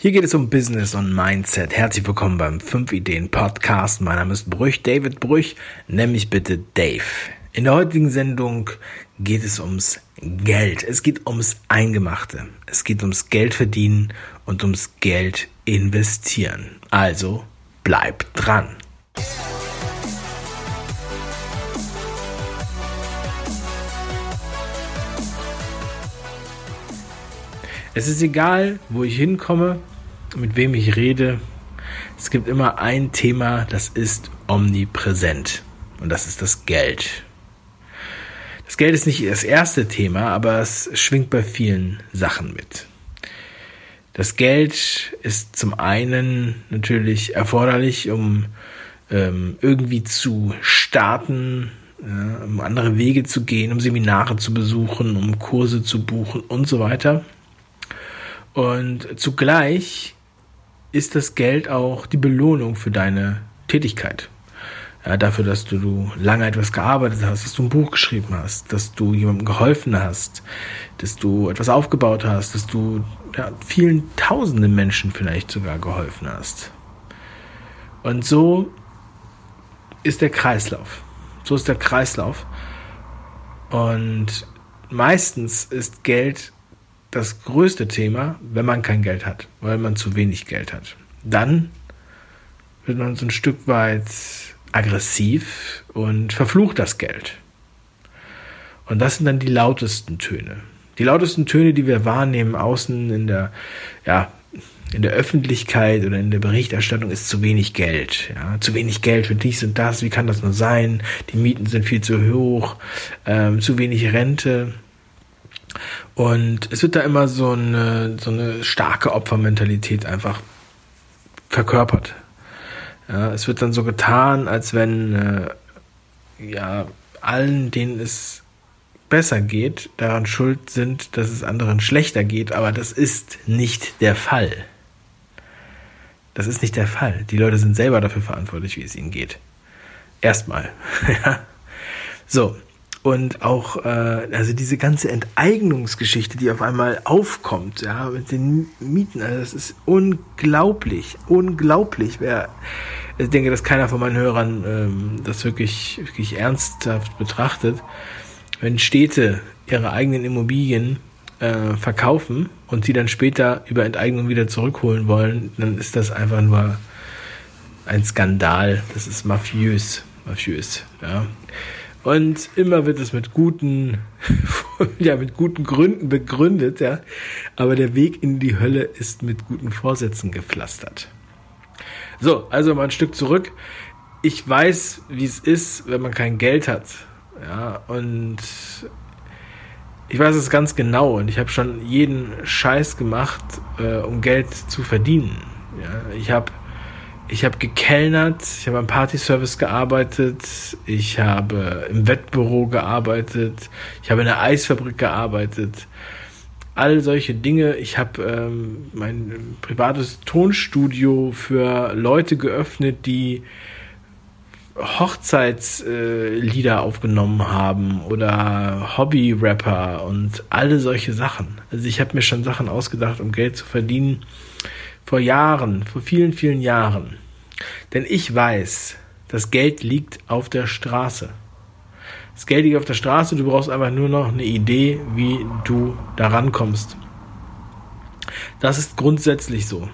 Hier geht es um Business und Mindset. Herzlich willkommen beim 5 Ideen Podcast. Mein Name ist Brüch, David Brüch. Nenn mich bitte Dave. In der heutigen Sendung geht es ums Geld. Es geht ums Eingemachte. Es geht ums Geld verdienen und ums Geld investieren. Also bleib dran. Es ist egal, wo ich hinkomme, mit wem ich rede. Es gibt immer ein Thema, das ist omnipräsent. Und das ist das Geld. Das Geld ist nicht das erste Thema, aber es schwingt bei vielen Sachen mit. Das Geld ist zum einen natürlich erforderlich, um ähm, irgendwie zu starten, ja, um andere Wege zu gehen, um Seminare zu besuchen, um Kurse zu buchen und so weiter. Und zugleich ist das Geld auch die Belohnung für deine Tätigkeit. Ja, dafür, dass du, du lange etwas gearbeitet hast, dass du ein Buch geschrieben hast, dass du jemandem geholfen hast, dass du etwas aufgebaut hast, dass du ja, vielen tausenden Menschen vielleicht sogar geholfen hast. Und so ist der Kreislauf. So ist der Kreislauf. Und meistens ist Geld das größte Thema, wenn man kein Geld hat, weil man zu wenig Geld hat. Dann wird man so ein Stück weit aggressiv und verflucht das Geld. Und das sind dann die lautesten Töne. Die lautesten Töne, die wir wahrnehmen außen in der, ja, in der Öffentlichkeit oder in der Berichterstattung ist zu wenig Geld. Ja, zu wenig Geld für dies und das. Wie kann das nur sein? Die Mieten sind viel zu hoch. Ähm, zu wenig Rente. Und es wird da immer so eine, so eine starke Opfermentalität einfach verkörpert. Ja, es wird dann so getan, als wenn äh, ja allen, denen es besser geht, daran schuld sind, dass es anderen schlechter geht, aber das ist nicht der Fall. Das ist nicht der Fall. Die Leute sind selber dafür verantwortlich, wie es ihnen geht. Erstmal. so, und auch äh, also diese ganze Enteignungsgeschichte, die auf einmal aufkommt, ja, mit den Mieten, also das ist unglaublich, unglaublich. Wer, ich denke, dass keiner von meinen Hörern ähm, das wirklich, wirklich ernsthaft betrachtet. Wenn Städte ihre eigenen Immobilien äh, verkaufen und sie dann später über Enteignung wieder zurückholen wollen, dann ist das einfach nur ein Skandal. Das ist mafiös, mafiös, ja. Und immer wird es mit guten, ja, mit guten Gründen begründet, ja. Aber der Weg in die Hölle ist mit guten Vorsätzen gepflastert. So, also mal ein Stück zurück. Ich weiß, wie es ist, wenn man kein Geld hat. Ja, und ich weiß es ganz genau und ich habe schon jeden Scheiß gemacht, äh, um Geld zu verdienen. Ja, ich habe ich habe gekellnert, ich habe am Partyservice gearbeitet, ich habe im Wettbüro gearbeitet, ich habe in der Eisfabrik gearbeitet. All solche Dinge. Ich habe ähm, mein privates Tonstudio für Leute geöffnet, die Hochzeitslieder äh, aufgenommen haben oder Hobby-Rapper und alle solche Sachen. Also ich habe mir schon Sachen ausgedacht, um Geld zu verdienen vor Jahren, vor vielen, vielen Jahren. Denn ich weiß, das Geld liegt auf der Straße. Das Geld liegt auf der Straße, du brauchst einfach nur noch eine Idee, wie du da rankommst. Das ist grundsätzlich so.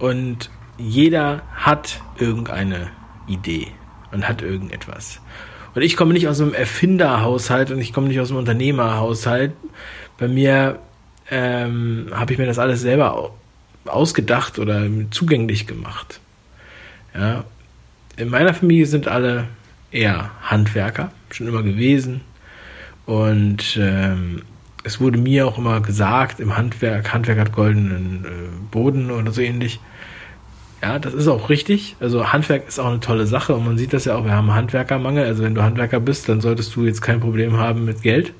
Und jeder hat irgendeine Idee und hat irgendetwas. Und ich komme nicht aus einem Erfinderhaushalt und ich komme nicht aus einem Unternehmerhaushalt. Bei mir ähm, habe ich mir das alles selber ausgedacht oder zugänglich gemacht. Ja. In meiner Familie sind alle eher Handwerker, schon immer gewesen. Und ähm, es wurde mir auch immer gesagt, im Handwerk, Handwerk hat goldenen äh, Boden oder so ähnlich. Ja, das ist auch richtig. Also Handwerk ist auch eine tolle Sache und man sieht das ja auch, wir haben Handwerkermangel. Also wenn du Handwerker bist, dann solltest du jetzt kein Problem haben mit Geld.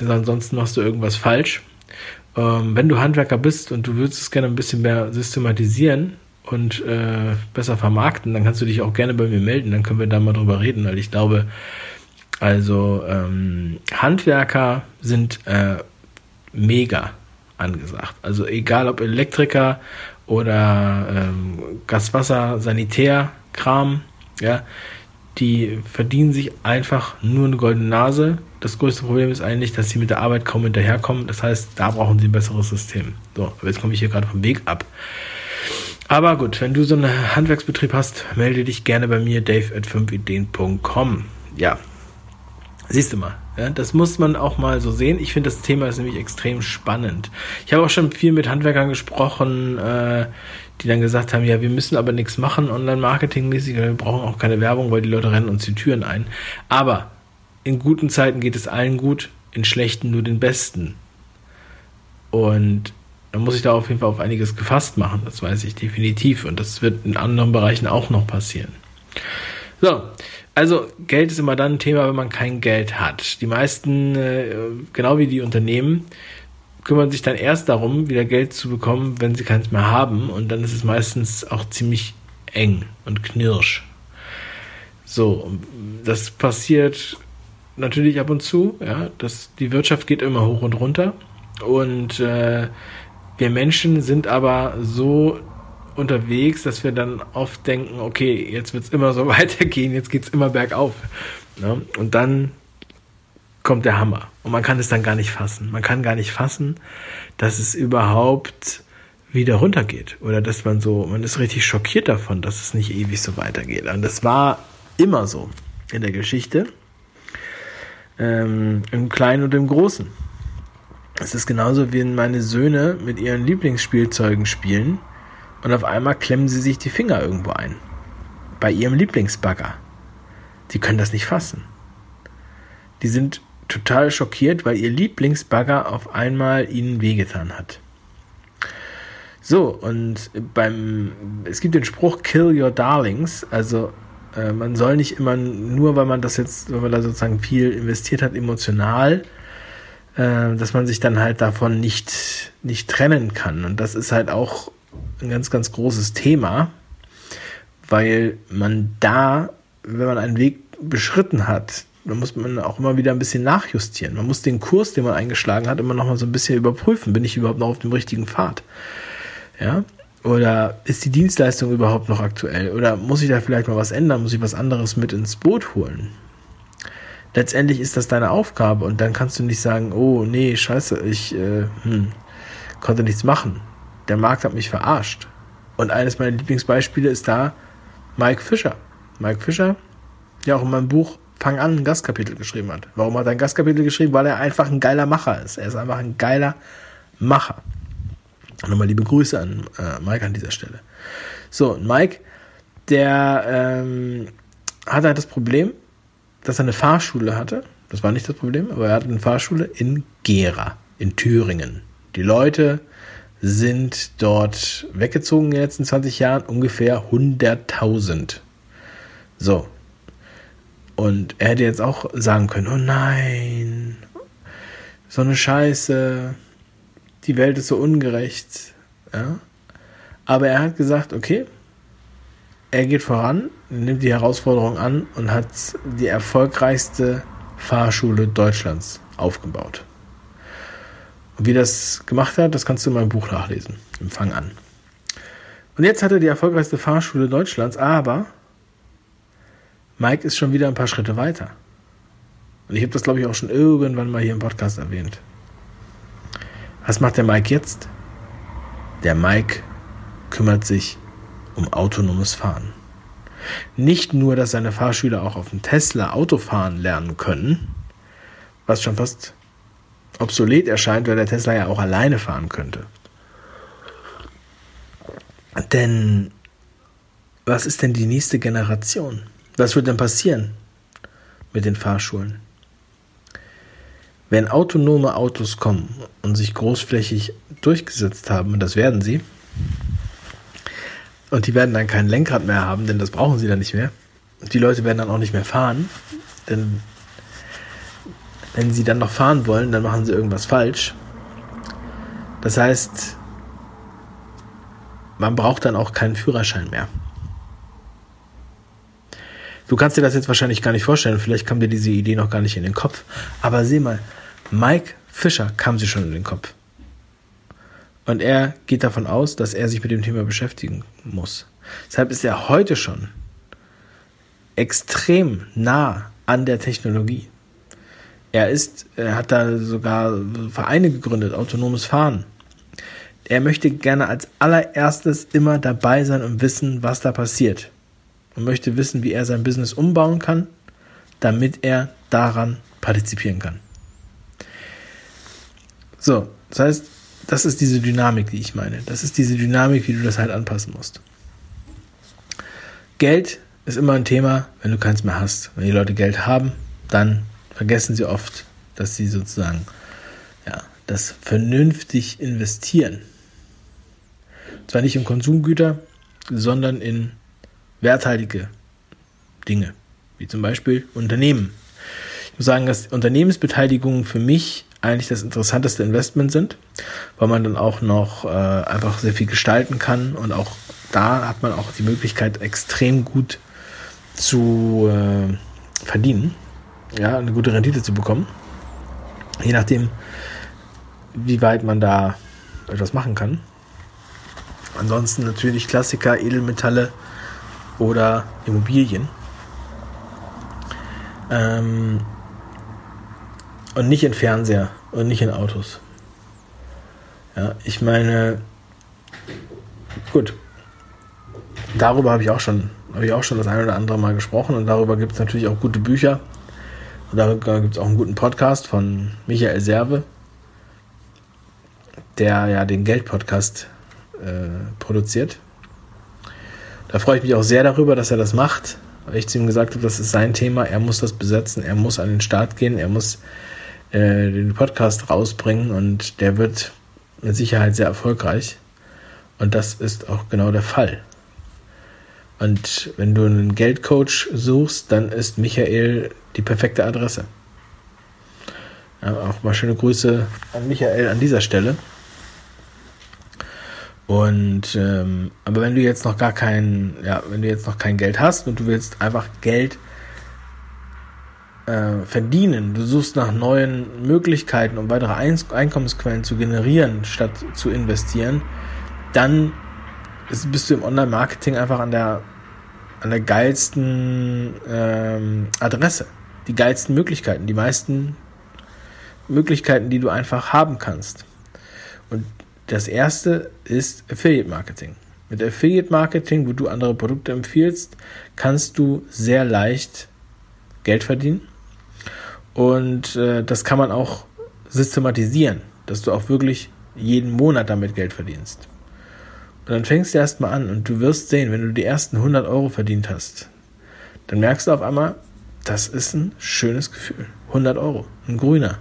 Ansonsten machst du irgendwas falsch ähm, wenn du Handwerker bist und du würdest es gerne ein bisschen mehr systematisieren und äh, besser vermarkten, dann kannst du dich auch gerne bei mir melden, dann können wir da mal drüber reden, weil ich glaube, also ähm, Handwerker sind äh, mega. angesagt. Also egal ob Elektriker oder ähm, Gaswasser, Sanitär, Kram, ja, die verdienen sich einfach nur eine goldene Nase. Das größte Problem ist eigentlich, dass sie mit der Arbeit kaum hinterherkommen. Das heißt, da brauchen sie ein besseres System. So, aber jetzt komme ich hier gerade vom Weg ab. Aber gut, wenn du so einen Handwerksbetrieb hast, melde dich gerne bei mir, dave at 5ideen.com. Ja, siehst du mal, ja, das muss man auch mal so sehen. Ich finde, das Thema ist nämlich extrem spannend. Ich habe auch schon viel mit Handwerkern gesprochen, äh, die dann gesagt haben, ja, wir müssen aber nichts machen online-marketing-mäßig, wir brauchen auch keine Werbung, weil die Leute rennen uns die Türen ein. Aber in guten Zeiten geht es allen gut, in schlechten nur den besten. Und dann muss ich da auf jeden Fall auf einiges gefasst machen, das weiß ich definitiv. Und das wird in anderen Bereichen auch noch passieren. So, also Geld ist immer dann ein Thema, wenn man kein Geld hat. Die meisten, äh, genau wie die Unternehmen, kümmern sich dann erst darum, wieder Geld zu bekommen, wenn sie keins mehr haben. Und dann ist es meistens auch ziemlich eng und knirsch. So, das passiert natürlich ab und zu. Ja, das, die Wirtschaft geht immer hoch und runter. Und äh, wir Menschen sind aber so unterwegs, dass wir dann oft denken, okay, jetzt wird es immer so weitergehen, jetzt geht es immer bergauf. Ne? Und dann kommt der Hammer. Und man kann es dann gar nicht fassen. Man kann gar nicht fassen, dass es überhaupt wieder runtergeht. Oder dass man so, man ist richtig schockiert davon, dass es nicht ewig so weitergeht. Und das war immer so in der Geschichte. Ähm, Im Kleinen und im Großen. Es ist genauso, wie wenn meine Söhne mit ihren Lieblingsspielzeugen spielen und auf einmal klemmen sie sich die Finger irgendwo ein. Bei ihrem Lieblingsbagger. Die können das nicht fassen. Die sind total schockiert, weil ihr Lieblingsbagger auf einmal ihnen wehgetan hat. So, und beim, es gibt den Spruch Kill Your Darlings, also äh, man soll nicht immer nur, weil man das jetzt, weil man da sozusagen viel investiert hat, emotional äh, dass man sich dann halt davon nicht, nicht trennen kann. Und das ist halt auch ein ganz, ganz großes Thema, weil man da, wenn man einen Weg beschritten hat, dann muss man auch immer wieder ein bisschen nachjustieren. Man muss den Kurs, den man eingeschlagen hat, immer noch mal so ein bisschen überprüfen. Bin ich überhaupt noch auf dem richtigen Pfad? Ja? Oder ist die Dienstleistung überhaupt noch aktuell? Oder muss ich da vielleicht mal was ändern? Muss ich was anderes mit ins Boot holen? letztendlich ist das deine Aufgabe und dann kannst du nicht sagen, oh nee, scheiße, ich äh, hm, konnte nichts machen. Der Markt hat mich verarscht. Und eines meiner Lieblingsbeispiele ist da Mike Fischer. Mike Fischer, der auch in meinem Buch Fang an ein Gastkapitel geschrieben hat. Warum hat er ein Gastkapitel geschrieben? Weil er einfach ein geiler Macher ist. Er ist einfach ein geiler Macher. Nochmal liebe Grüße an äh, Mike an dieser Stelle. So, Mike, der ähm, hat halt das Problem, dass er eine Fahrschule hatte. Das war nicht das Problem, aber er hatte eine Fahrschule in Gera, in Thüringen. Die Leute sind dort weggezogen in den letzten 20 Jahren, ungefähr 100.000. So. Und er hätte jetzt auch sagen können, oh nein, so eine Scheiße, die Welt ist so ungerecht. Ja? Aber er hat gesagt, okay, er geht voran, nimmt die Herausforderung an und hat die erfolgreichste Fahrschule Deutschlands aufgebaut. Und wie das gemacht hat, das kannst du in meinem Buch nachlesen. Im Fang an. Und jetzt hat er die erfolgreichste Fahrschule Deutschlands, aber Mike ist schon wieder ein paar Schritte weiter. Und ich habe das, glaube ich, auch schon irgendwann mal hier im Podcast erwähnt. Was macht der Mike jetzt? Der Mike kümmert sich um autonomes Fahren. Nicht nur, dass seine Fahrschüler auch auf dem Tesla Autofahren lernen können, was schon fast obsolet erscheint, weil der Tesla ja auch alleine fahren könnte. Denn was ist denn die nächste Generation? Was wird denn passieren mit den Fahrschulen? Wenn autonome Autos kommen und sich großflächig durchgesetzt haben, und das werden sie, und die werden dann kein Lenkrad mehr haben, denn das brauchen sie dann nicht mehr. Und die Leute werden dann auch nicht mehr fahren, denn wenn sie dann noch fahren wollen, dann machen sie irgendwas falsch. Das heißt, man braucht dann auch keinen Führerschein mehr. Du kannst dir das jetzt wahrscheinlich gar nicht vorstellen, vielleicht kam dir diese Idee noch gar nicht in den Kopf. Aber sieh mal, Mike Fischer kam sie schon in den Kopf. Und er geht davon aus, dass er sich mit dem Thema beschäftigen muss. Deshalb ist er heute schon extrem nah an der Technologie. Er ist, er hat da sogar Vereine gegründet, autonomes Fahren. Er möchte gerne als allererstes immer dabei sein und wissen, was da passiert. Und möchte wissen, wie er sein Business umbauen kann, damit er daran partizipieren kann. So, das heißt, das ist diese Dynamik, die ich meine. Das ist diese Dynamik, wie du das halt anpassen musst. Geld ist immer ein Thema, wenn du keins mehr hast. Wenn die Leute Geld haben, dann vergessen sie oft, dass sie sozusagen ja, das vernünftig investieren. Zwar nicht in Konsumgüter, sondern in werthaltige Dinge, wie zum Beispiel Unternehmen. Ich muss sagen, dass Unternehmensbeteiligungen für mich eigentlich das interessanteste Investment sind, weil man dann auch noch äh, einfach sehr viel gestalten kann und auch da hat man auch die Möglichkeit, extrem gut zu äh, verdienen, ja, eine gute Rendite zu bekommen. Je nachdem, wie weit man da etwas machen kann. Ansonsten natürlich Klassiker, Edelmetalle oder Immobilien. Ähm, und nicht in Fernseher und nicht in Autos. Ja, ich meine, gut, darüber habe ich auch schon, habe ich auch schon das ein oder andere Mal gesprochen und darüber gibt es natürlich auch gute Bücher. Und darüber gibt es auch einen guten Podcast von Michael Serve, der ja den Geld-Podcast äh, produziert. Da freue ich mich auch sehr darüber, dass er das macht, weil ich zu ihm gesagt habe, das ist sein Thema, er muss das besetzen, er muss an den Start gehen, er muss äh, den Podcast rausbringen und der wird mit Sicherheit sehr erfolgreich. Und das ist auch genau der Fall. Und wenn du einen Geldcoach suchst, dann ist Michael die perfekte Adresse. Ja, auch mal schöne Grüße an Michael an dieser Stelle. Und ähm, aber wenn du jetzt noch gar kein, ja, wenn du jetzt noch kein Geld hast und du willst einfach Geld äh, verdienen, du suchst nach neuen Möglichkeiten, um weitere Einkommensquellen zu generieren, statt zu investieren, dann ist, bist du im Online-Marketing einfach an der, an der geilsten ähm, Adresse, die geilsten Möglichkeiten, die meisten Möglichkeiten, die du einfach haben kannst. Und das erste ist Affiliate Marketing. Mit Affiliate Marketing, wo du andere Produkte empfiehlst, kannst du sehr leicht Geld verdienen und äh, das kann man auch systematisieren, dass du auch wirklich jeden Monat damit Geld verdienst. Und dann fängst du erstmal an und du wirst sehen, wenn du die ersten 100 Euro verdient hast, dann merkst du auf einmal, das ist ein schönes Gefühl. 100 Euro, ein grüner.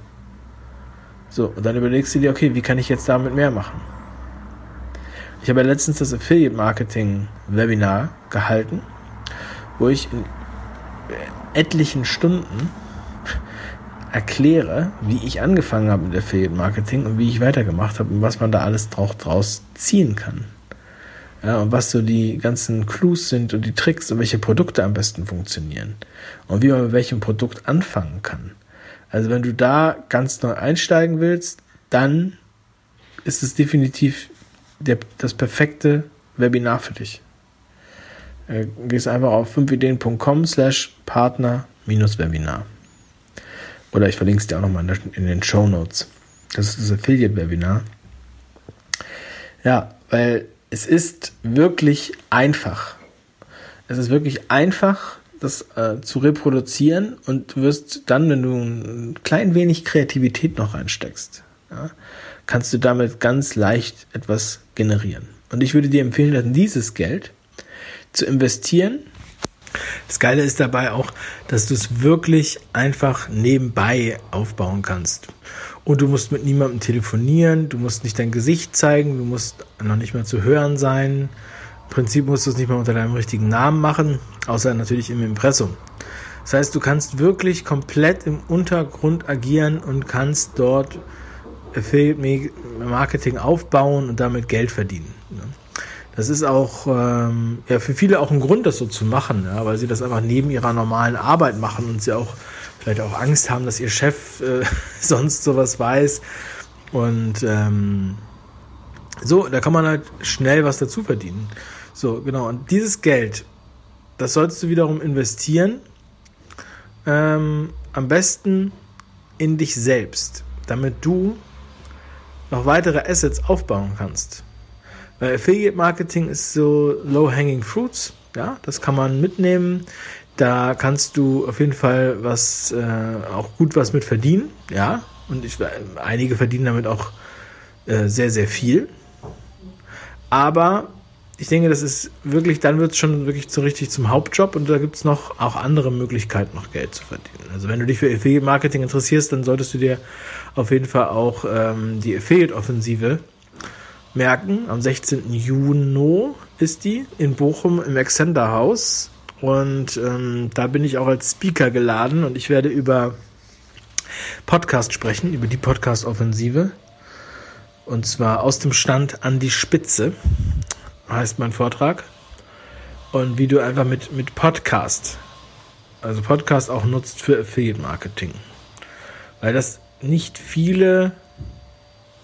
So, und dann überlegst du dir, okay, wie kann ich jetzt damit mehr machen? Ich habe ja letztens das Affiliate Marketing Webinar gehalten, wo ich in etlichen Stunden erkläre, wie ich angefangen habe mit Affiliate Marketing und wie ich weitergemacht habe und was man da alles draus ziehen kann. Ja, und was so die ganzen Clues sind und die Tricks und welche Produkte am besten funktionieren. Und wie man mit welchem Produkt anfangen kann. Also wenn du da ganz neu einsteigen willst, dann ist es definitiv der, das perfekte Webinar für dich. Äh, gehst einfach auf 5ideen.com slash partner-webinar. Oder ich verlinke es dir auch nochmal in, den Show Notes. Das ist das Affiliate-Webinar. Ja, weil es ist wirklich einfach. Es ist wirklich einfach, das äh, zu reproduzieren und du wirst dann, wenn du ein klein wenig Kreativität noch reinsteckst, ja, kannst du damit ganz leicht etwas generieren. Und ich würde dir empfehlen, dieses Geld zu investieren das Geile ist dabei auch, dass du es wirklich einfach nebenbei aufbauen kannst. Und du musst mit niemandem telefonieren, du musst nicht dein Gesicht zeigen, du musst noch nicht mehr zu hören sein. Im Prinzip musst du es nicht mal unter deinem richtigen Namen machen, außer natürlich im Impressum. Das heißt, du kannst wirklich komplett im Untergrund agieren und kannst dort Affiliate Marketing aufbauen und damit Geld verdienen. Das ist auch ähm, ja, für viele auch ein Grund, das so zu machen, ja, weil sie das einfach neben ihrer normalen Arbeit machen und sie auch vielleicht auch Angst haben, dass ihr Chef äh, sonst sowas weiß. Und ähm, So, da kann man halt schnell was dazu verdienen. So, genau. Und dieses Geld, das sollst du wiederum investieren. Ähm, am besten in dich selbst, damit du noch weitere Assets aufbauen kannst. Weil Affiliate Marketing ist so low-hanging fruits. Ja, das kann man mitnehmen. Da kannst du auf jeden Fall was, äh, auch gut was mit verdienen. Ja, und ich, einige verdienen damit auch äh, sehr, sehr viel. Aber ich denke, das ist wirklich, dann wird es schon wirklich so richtig zum Hauptjob und da gibt es noch auch andere Möglichkeiten, noch Geld zu verdienen. Also wenn du dich für Affiliate Marketing interessierst, dann solltest du dir auf jeden Fall auch ähm, die Affiliate-Offensive merken. Am 16. Juni ist die in Bochum im Exzender Haus. Und ähm, da bin ich auch als Speaker geladen und ich werde über Podcast sprechen, über die Podcast-Offensive. Und zwar aus dem Stand an die Spitze heißt mein Vortrag. Und wie du einfach mit, mit Podcast, also Podcast auch nutzt für Affiliate Marketing. Weil das nicht viele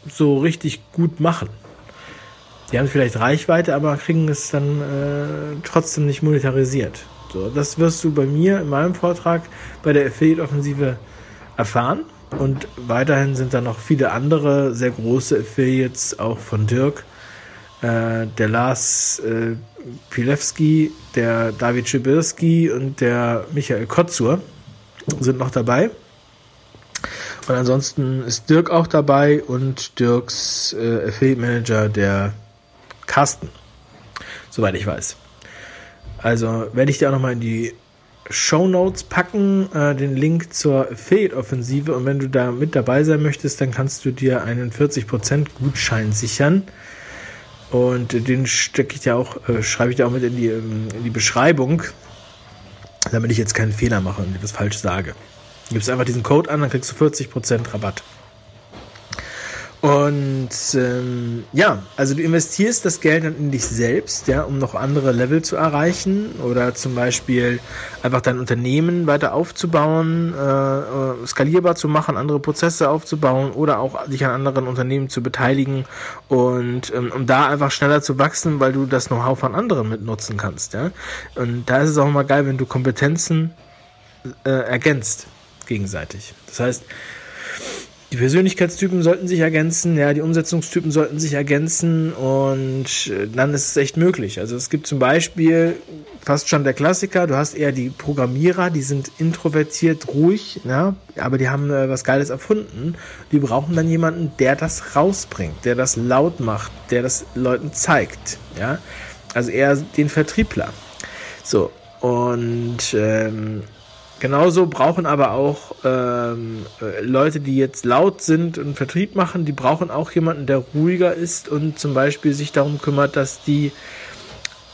so richtig gut machen. Die haben vielleicht Reichweite, aber kriegen es dann äh, trotzdem nicht monetarisiert. So, das wirst du bei mir in meinem Vortrag bei der Affiliate-Offensive erfahren. Und weiterhin sind da noch viele andere sehr große Affiliates, auch von Dirk, äh, der Lars äh, Pilewski, der David Schibirski und der Michael Kotzur sind noch dabei. Und ansonsten ist Dirk auch dabei und Dirks äh, Affiliate Manager, der Carsten. Soweit ich weiß. Also werde ich dir auch nochmal in die Show Notes packen, äh, den Link zur Affiliate-Offensive. Und wenn du da mit dabei sein möchtest, dann kannst du dir einen 40% Gutschein sichern. Und den stecke ich dir auch, äh, schreibe ich dir auch mit in die, ähm, in die Beschreibung, damit ich jetzt keinen Fehler mache und etwas falsch sage. Du gibst einfach diesen Code an, dann kriegst du 40% Rabatt. Und ähm, ja, also du investierst das Geld dann in dich selbst, ja, um noch andere Level zu erreichen oder zum Beispiel einfach dein Unternehmen weiter aufzubauen, äh, skalierbar zu machen, andere Prozesse aufzubauen oder auch dich an anderen Unternehmen zu beteiligen und ähm, um da einfach schneller zu wachsen, weil du das Know-how von anderen mitnutzen kannst, ja. Und da ist es auch immer geil, wenn du Kompetenzen äh, ergänzt gegenseitig. Das heißt, die Persönlichkeitstypen sollten sich ergänzen, ja, die Umsetzungstypen sollten sich ergänzen und äh, dann ist es echt möglich. Also es gibt zum Beispiel fast schon der Klassiker, du hast eher die Programmierer, die sind introvertiert, ruhig, ja, aber die haben äh, was Geiles erfunden. Die brauchen dann jemanden, der das rausbringt, der das laut macht, der das Leuten zeigt, ja. Also eher den Vertriebler. So, und ähm, Genauso brauchen aber auch ähm, äh, Leute, die jetzt laut sind und Vertrieb machen, die brauchen auch jemanden, der ruhiger ist und zum Beispiel sich darum kümmert, dass die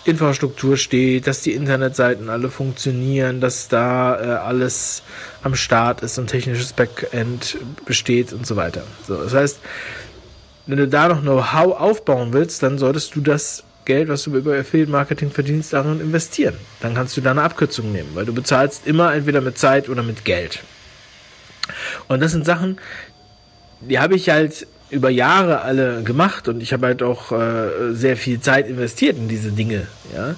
Infrastruktur steht, dass die Internetseiten alle funktionieren, dass da äh, alles am Start ist und technisches Backend besteht und so weiter. So, das heißt, wenn du da noch Know-how aufbauen willst, dann solltest du das Geld, was du über Affiliate Marketing verdienst, darin investieren. Dann kannst du da eine Abkürzung nehmen, weil du bezahlst immer entweder mit Zeit oder mit Geld. Und das sind Sachen, die habe ich halt über Jahre alle gemacht und ich habe halt auch äh, sehr viel Zeit investiert in diese Dinge, ja.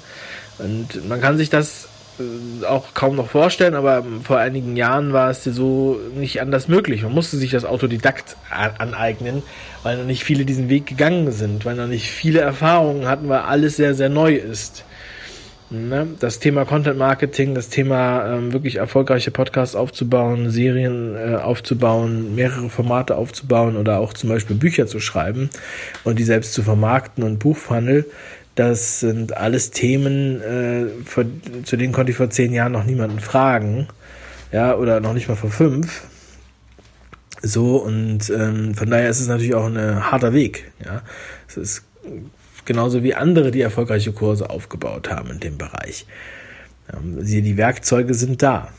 Und man kann sich das äh, auch kaum noch vorstellen, aber vor einigen Jahren war es so nicht anders möglich. Man musste sich das Autodidakt aneignen, weil noch nicht viele diesen Weg gegangen sind, weil noch nicht viele Erfahrungen hatten, weil alles sehr, sehr neu ist. Ne? Das Thema Content Marketing, das Thema ähm, wirklich erfolgreiche Podcasts aufzubauen, Serien äh, aufzubauen, mehrere Formate aufzubauen oder auch zum Beispiel Bücher zu schreiben und die selbst zu vermarkten und Buchhandel, das sind alles Themen, äh, für, zu denen konnte ich vor zehn Jahren noch niemanden fragen. Ja, oder noch nicht mal vor fünf. So, und ähm, von daher ist es natürlich auch ein harter Weg. Ja, es ist genauso wie andere, die erfolgreiche Kurse aufgebaut haben in dem Bereich. Ähm, die Werkzeuge sind da.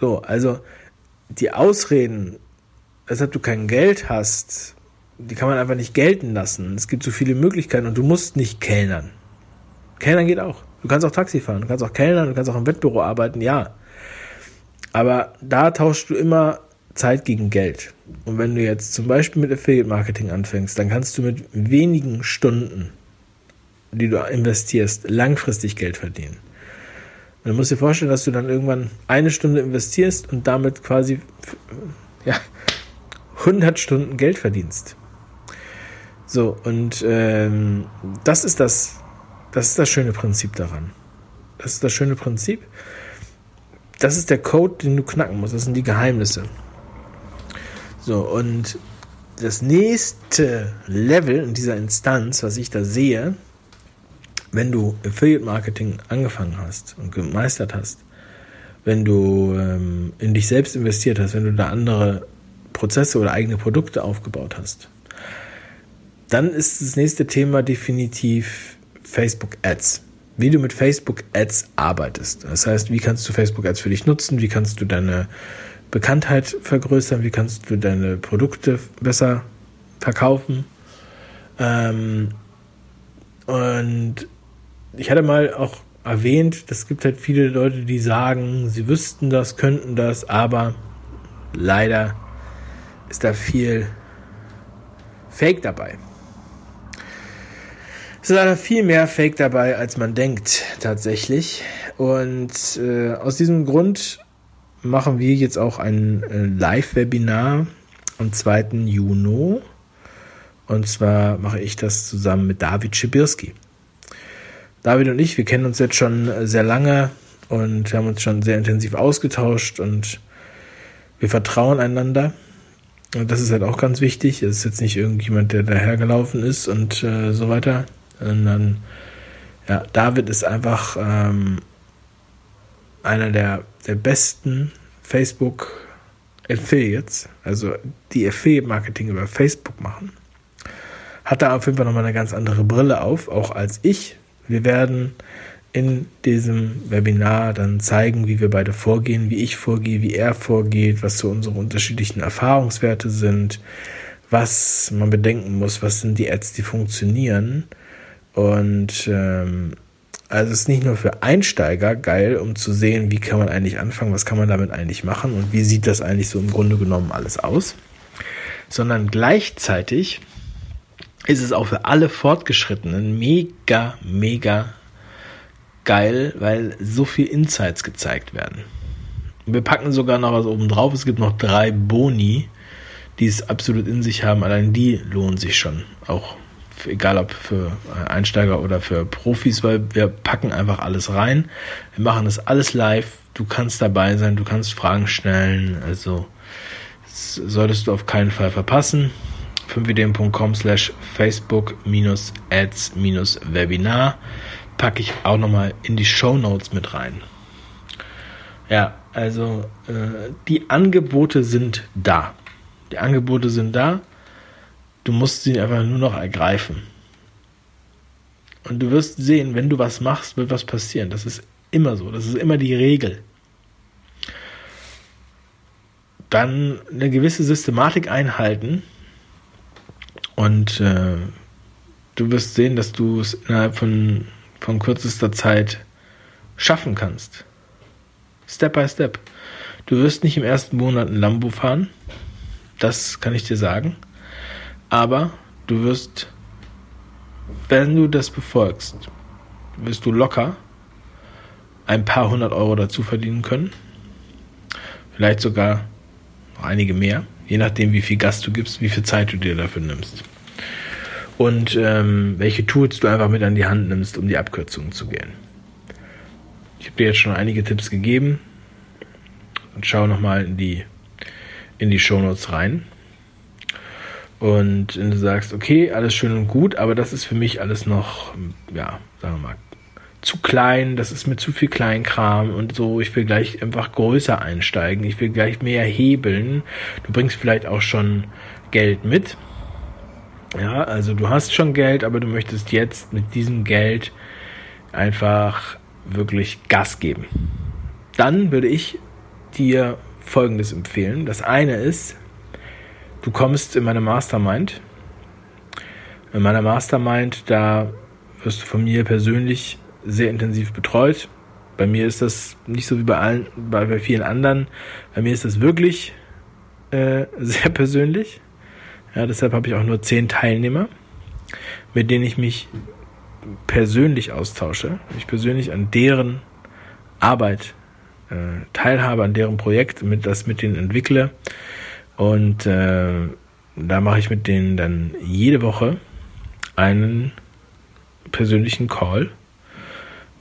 So, also die Ausreden, weshalb du kein Geld hast, die kann man einfach nicht gelten lassen. Es gibt so viele Möglichkeiten und du musst nicht kellnern. Kellnern geht auch. Du kannst auch Taxi fahren, du kannst auch kellnern, du kannst auch im Wettbüro arbeiten, ja. Aber da tauschst du immer Zeit gegen Geld. Und wenn du jetzt zum Beispiel mit Affiliate Marketing anfängst, dann kannst du mit wenigen Stunden, die du investierst, langfristig Geld verdienen. Und du musst dir vorstellen, dass du dann irgendwann eine Stunde investierst und damit quasi ja, 100 Stunden Geld verdienst. So, und ähm, das ist das, das ist das schöne Prinzip daran. Das ist das schöne Prinzip. Das ist der Code, den du knacken musst. Das sind die Geheimnisse. So, und das nächste Level in dieser Instanz, was ich da sehe, wenn du Affiliate Marketing angefangen hast und gemeistert hast, wenn du ähm, in dich selbst investiert hast, wenn du da andere Prozesse oder eigene Produkte aufgebaut hast, dann ist das nächste Thema definitiv Facebook Ads. Wie du mit Facebook Ads arbeitest. Das heißt, wie kannst du Facebook Ads für dich nutzen? Wie kannst du deine Bekanntheit vergrößern? Wie kannst du deine Produkte besser verkaufen? Ähm, und ich hatte mal auch erwähnt, es gibt halt viele Leute, die sagen, sie wüssten das, könnten das, aber leider ist da viel Fake dabei. Es ist leider viel mehr Fake dabei, als man denkt, tatsächlich. Und äh, aus diesem Grund machen wir jetzt auch ein äh, Live-Webinar am 2. Juni. Und zwar mache ich das zusammen mit David Schibirski. David und ich, wir kennen uns jetzt schon sehr lange und haben uns schon sehr intensiv ausgetauscht und wir vertrauen einander. Und das ist halt auch ganz wichtig. Es ist jetzt nicht irgendjemand, der dahergelaufen ist und äh, so weiter, sondern ja, David ist einfach ähm, einer der, der besten Facebook Affiliates, also die Affiliate Marketing über Facebook machen. Hat da auf jeden Fall nochmal eine ganz andere Brille auf, auch als ich, wir werden in diesem Webinar dann zeigen, wie wir beide vorgehen, wie ich vorgehe, wie er vorgeht, was so unsere unterschiedlichen Erfahrungswerte sind, was man bedenken muss, was sind die Ads, die funktionieren. Und ähm, also es ist nicht nur für Einsteiger geil, um zu sehen, wie kann man eigentlich anfangen, was kann man damit eigentlich machen und wie sieht das eigentlich so im Grunde genommen alles aus, sondern gleichzeitig ist es auch für alle Fortgeschrittenen mega, mega geil, weil so viel Insights gezeigt werden. Wir packen sogar noch was oben drauf. Es gibt noch drei Boni, die es absolut in sich haben. Allein die lohnen sich schon. Auch egal ob für Einsteiger oder für Profis, weil wir packen einfach alles rein. Wir machen das alles live. Du kannst dabei sein, du kannst Fragen stellen. Also solltest du auf keinen Fall verpassen. 5ideen.com slash Facebook-Ads-Webinar packe ich auch nochmal in die Show Notes mit rein. Ja, also äh, die Angebote sind da. Die Angebote sind da. Du musst sie einfach nur noch ergreifen. Und du wirst sehen, wenn du was machst, wird was passieren. Das ist immer so. Das ist immer die Regel. Dann eine gewisse Systematik einhalten und äh, du wirst sehen, dass du es innerhalb von, von kürzester Zeit schaffen kannst. Step by Step. Du wirst nicht im ersten Monat ein Lambo fahren. Das kann ich dir sagen. Aber du wirst, wenn du das befolgst, wirst du locker ein paar hundert Euro dazu verdienen können. Vielleicht sogar noch einige mehr. Je nachdem, wie viel Gas du gibst, wie viel Zeit du dir dafür nimmst. Und ähm, welche Tools du einfach mit an die Hand nimmst, um die Abkürzungen zu gehen. Ich habe dir jetzt schon einige Tipps gegeben. Und schau nochmal in die, in die Shownotes rein. Und du sagst, okay, alles schön und gut, aber das ist für mich alles noch, ja, sagen wir mal, zu klein, das ist mir zu viel Kleinkram und so. Ich will gleich einfach größer einsteigen. Ich will gleich mehr hebeln. Du bringst vielleicht auch schon Geld mit. Ja, also du hast schon Geld, aber du möchtest jetzt mit diesem Geld einfach wirklich Gas geben. Dann würde ich dir Folgendes empfehlen. Das eine ist, du kommst in meine Mastermind. In meiner Mastermind, da wirst du von mir persönlich sehr intensiv betreut. Bei mir ist das nicht so wie bei allen, bei, bei vielen anderen. Bei mir ist das wirklich äh, sehr persönlich. Ja, deshalb habe ich auch nur zehn Teilnehmer, mit denen ich mich persönlich austausche, ich persönlich an deren Arbeit äh, teilhabe, an deren Projekt, mit das mit denen entwickle. Und äh, da mache ich mit denen dann jede Woche einen persönlichen Call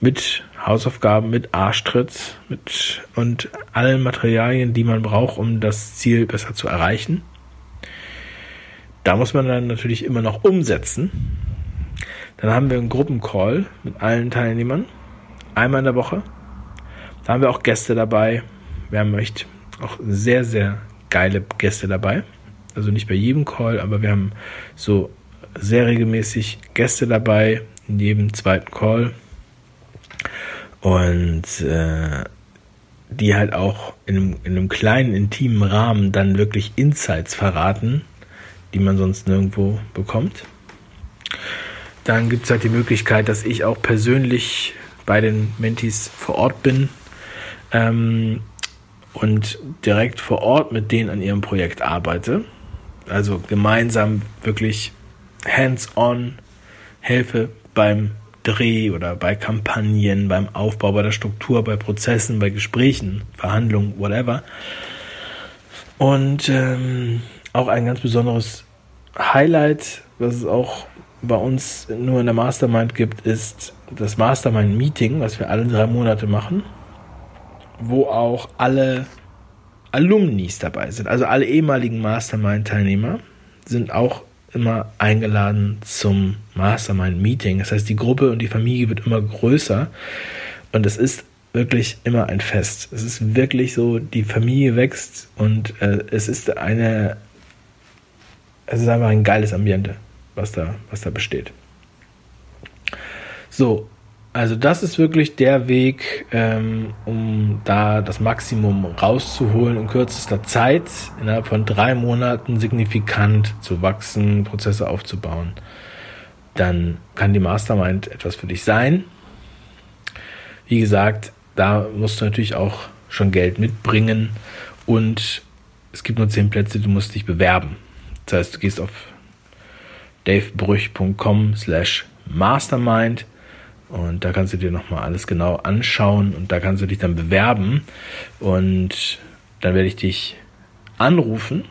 mit Hausaufgaben, mit Arschtritts, mit und allen Materialien, die man braucht, um das Ziel besser zu erreichen. Da muss man dann natürlich immer noch umsetzen. Dann haben wir einen Gruppencall mit allen Teilnehmern. Einmal in der Woche. Da haben wir auch Gäste dabei. Haben echt auch sehr, sehr geile Gäste dabei. Also nicht bei jedem Call, aber wir haben so sehr regelmäßig Gäste dabei in jedem zweiten Call. Und äh, die halt auch in einem, in einem kleinen, intimen Rahmen dann wirklich Insights verraten, die man sonst nirgendwo bekommt. Dann gibt es halt die Möglichkeit, dass ich auch persönlich bei den Mentis vor Ort bin ähm, und direkt vor Ort mit denen an ihrem Projekt arbeite. Also gemeinsam wirklich hands-on helfe beim Dreh oder bei Kampagnen, beim Aufbau, bei der Struktur, bei Prozessen, bei Gesprächen, Verhandlungen, whatever. Und ähm, auch ein ganz besonderes Highlight, was es auch bei uns nur in der Mastermind gibt, ist das Mastermind-Meeting, was wir alle drei Monate machen, wo auch alle Alumnis dabei sind. Also alle ehemaligen Mastermind-Teilnehmer sind auch immer eingeladen zum Mastermind-Meeting. Das heißt, die Gruppe und die Familie wird immer größer und es ist wirklich immer ein Fest. Es ist wirklich so, die Familie wächst und äh, es ist eine, es ist einfach ein geiles Ambiente, was da, was da besteht. So, also das ist wirklich der Weg, ähm, um da das Maximum rauszuholen in kürzester Zeit, innerhalb von drei Monaten signifikant zu wachsen, Prozesse aufzubauen. Dann kann die Mastermind etwas für dich sein. Wie gesagt, da musst du natürlich auch schon Geld mitbringen und es gibt nur zehn Plätze, du musst dich bewerben. Das heißt, du gehst auf davebrüch.com slash mastermind und da kannst du dir nochmal alles genau anschauen und da kannst du dich dann bewerben. Und dann werde ich dich anrufen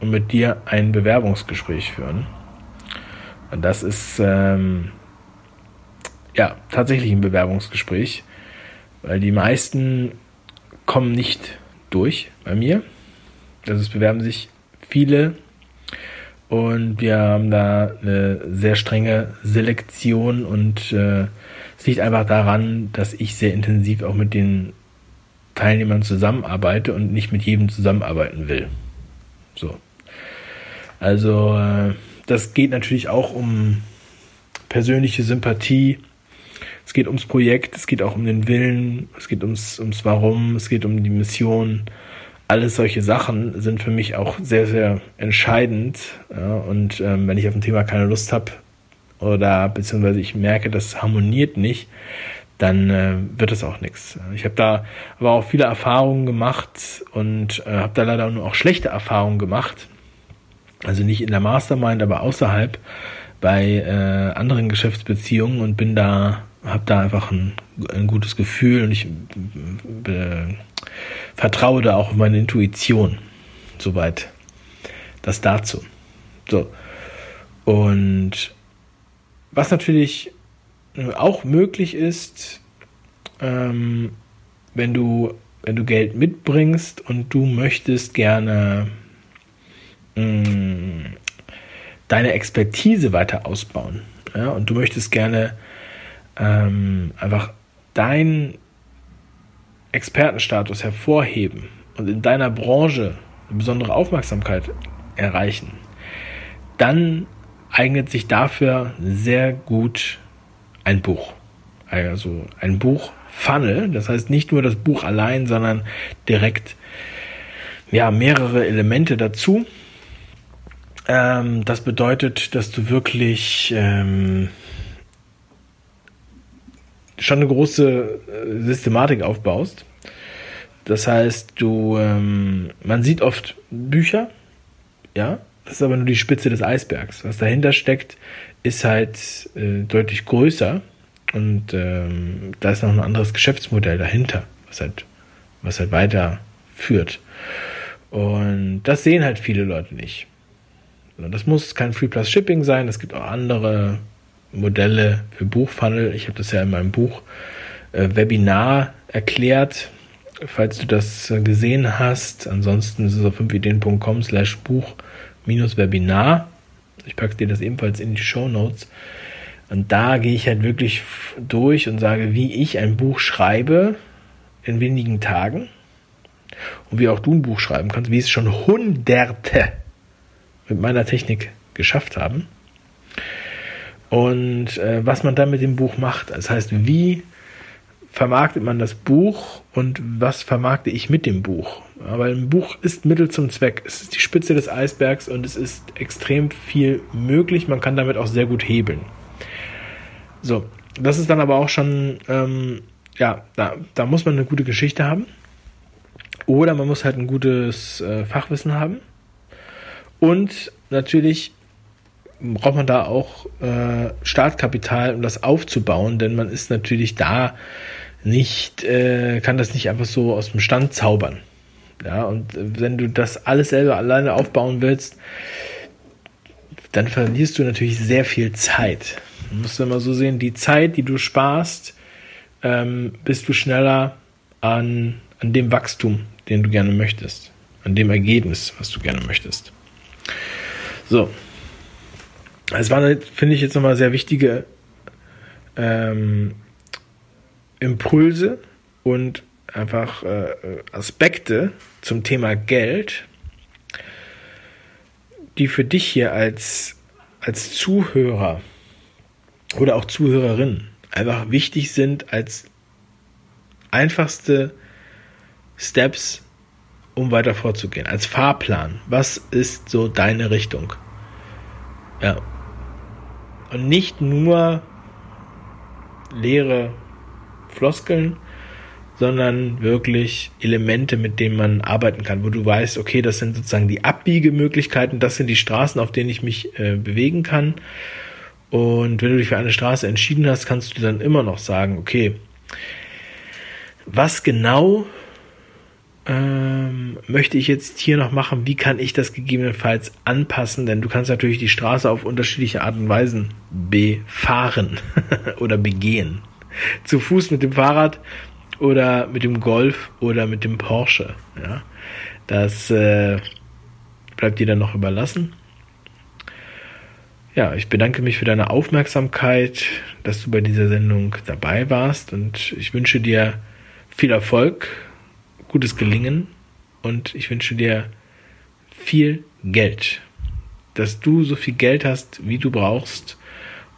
und mit dir ein Bewerbungsgespräch führen. Und das ist ähm, ja tatsächlich ein Bewerbungsgespräch, weil die meisten kommen nicht durch bei mir. Also es bewerben sich viele und wir haben da eine sehr strenge Selektion und äh, es liegt einfach daran, dass ich sehr intensiv auch mit den Teilnehmern zusammenarbeite und nicht mit jedem zusammenarbeiten will. So. Also äh, das geht natürlich auch um persönliche Sympathie. Es geht ums Projekt, es geht auch um den Willen, es geht ums, ums Warum, es geht um die Mission alles solche Sachen sind für mich auch sehr, sehr entscheidend. Ja, und ähm, wenn ich auf ein Thema keine Lust habe oder beziehungsweise ich merke, das harmoniert nicht, dann äh, wird es auch nichts. Ich habe da aber auch viele Erfahrungen gemacht und äh, habe da leider nur auch schlechte Erfahrungen gemacht. Also nicht in der Mastermind, aber außerhalb bei äh, anderen Geschäftsbeziehungen und bin da, habe da einfach ein, ein gutes Gefühl und ich äh, vertraue da auch auf meine Intuition. Soweit das dazu. So. Und was natürlich auch möglich ist, ähm, wenn du, wenn du Geld mitbringst und du möchtest gerne mh, mm, deine Expertise weiter ausbauen. Ja, und du möchtest gerne ähm, einfach dein Expertenstatus hervorheben und in deiner Branche eine besondere Aufmerksamkeit erreichen, dann eignet sich dafür sehr gut ein Buch. Also ein Buch Funnel, das heißt nicht nur das Buch allein, sondern direkt ja mehrere Elemente dazu. Ähm, das bedeutet, dass du wirklich ähm, schon eine große äh, Systematik aufbaust. Das heißt, du, ähm, man sieht oft Bücher, ja, das ist aber nur die Spitze des Eisbergs. Was dahinter steckt, ist halt äh, deutlich größer und ähm, da ist noch ein anderes Geschäftsmodell dahinter, was halt, was halt weiterführt. Und das sehen halt viele Leute nicht. Das muss kein Free Plus Shipping sein. Es gibt auch andere Modelle für Buchfunnel. Ich habe das ja in meinem Buch äh, Webinar erklärt, falls du das äh, gesehen hast. Ansonsten ist es auf 5ideen.com slash Buch minus Webinar. Ich packe dir das ebenfalls in die Show Notes. Und da gehe ich halt wirklich durch und sage, wie ich ein Buch schreibe in wenigen Tagen und wie auch du ein Buch schreiben kannst, wie es schon Hunderte mit meiner Technik geschafft haben. Und äh, was man dann mit dem Buch macht. Das heißt, wie vermarktet man das Buch und was vermarkte ich mit dem Buch? Aber ein Buch ist Mittel zum Zweck. Es ist die Spitze des Eisbergs und es ist extrem viel möglich. Man kann damit auch sehr gut hebeln. So, das ist dann aber auch schon, ähm, ja, da, da muss man eine gute Geschichte haben. Oder man muss halt ein gutes äh, Fachwissen haben. Und natürlich braucht man da auch äh, Startkapital, um das aufzubauen, denn man ist natürlich da nicht, äh, kann das nicht einfach so aus dem Stand zaubern. Ja, und wenn du das alles selber alleine aufbauen willst, dann verlierst du natürlich sehr viel Zeit. Du musst immer so sehen, die Zeit, die du sparst, ähm, bist du schneller an, an dem Wachstum, den du gerne möchtest, an dem Ergebnis, was du gerne möchtest. So. Es waren, finde ich, jetzt nochmal sehr wichtige ähm, Impulse und einfach äh, Aspekte zum Thema Geld, die für dich hier als, als Zuhörer oder auch Zuhörerin einfach wichtig sind als einfachste Steps, um weiter vorzugehen, als Fahrplan. Was ist so deine Richtung? Ja. Und nicht nur leere Floskeln, sondern wirklich Elemente, mit denen man arbeiten kann, wo du weißt, okay, das sind sozusagen die Abbiegemöglichkeiten, das sind die Straßen, auf denen ich mich äh, bewegen kann. Und wenn du dich für eine Straße entschieden hast, kannst du dann immer noch sagen, okay, was genau ähm, möchte ich jetzt hier noch machen? Wie kann ich das gegebenenfalls anpassen? Denn du kannst natürlich die Straße auf unterschiedliche Art und Weisen befahren oder begehen. Zu Fuß mit dem Fahrrad oder mit dem Golf oder mit dem Porsche. Ja, das äh, bleibt dir dann noch überlassen. Ja, ich bedanke mich für deine Aufmerksamkeit, dass du bei dieser Sendung dabei warst und ich wünsche dir viel Erfolg, gutes Gelingen und ich wünsche dir viel Geld, dass du so viel Geld hast, wie du brauchst,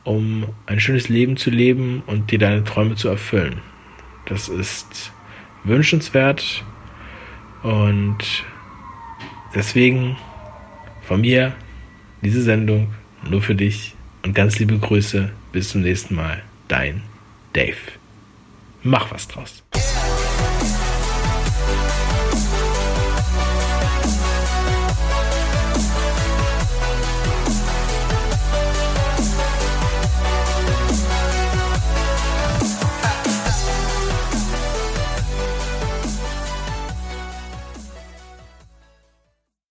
um ein schönes Leben zu leben und dir deine Träume zu erfüllen. Das ist wünschenswert und deswegen von mir diese Sendung nur für dich und ganz liebe Grüße. Bis zum nächsten Mal. Dein Dave. Mach was draus.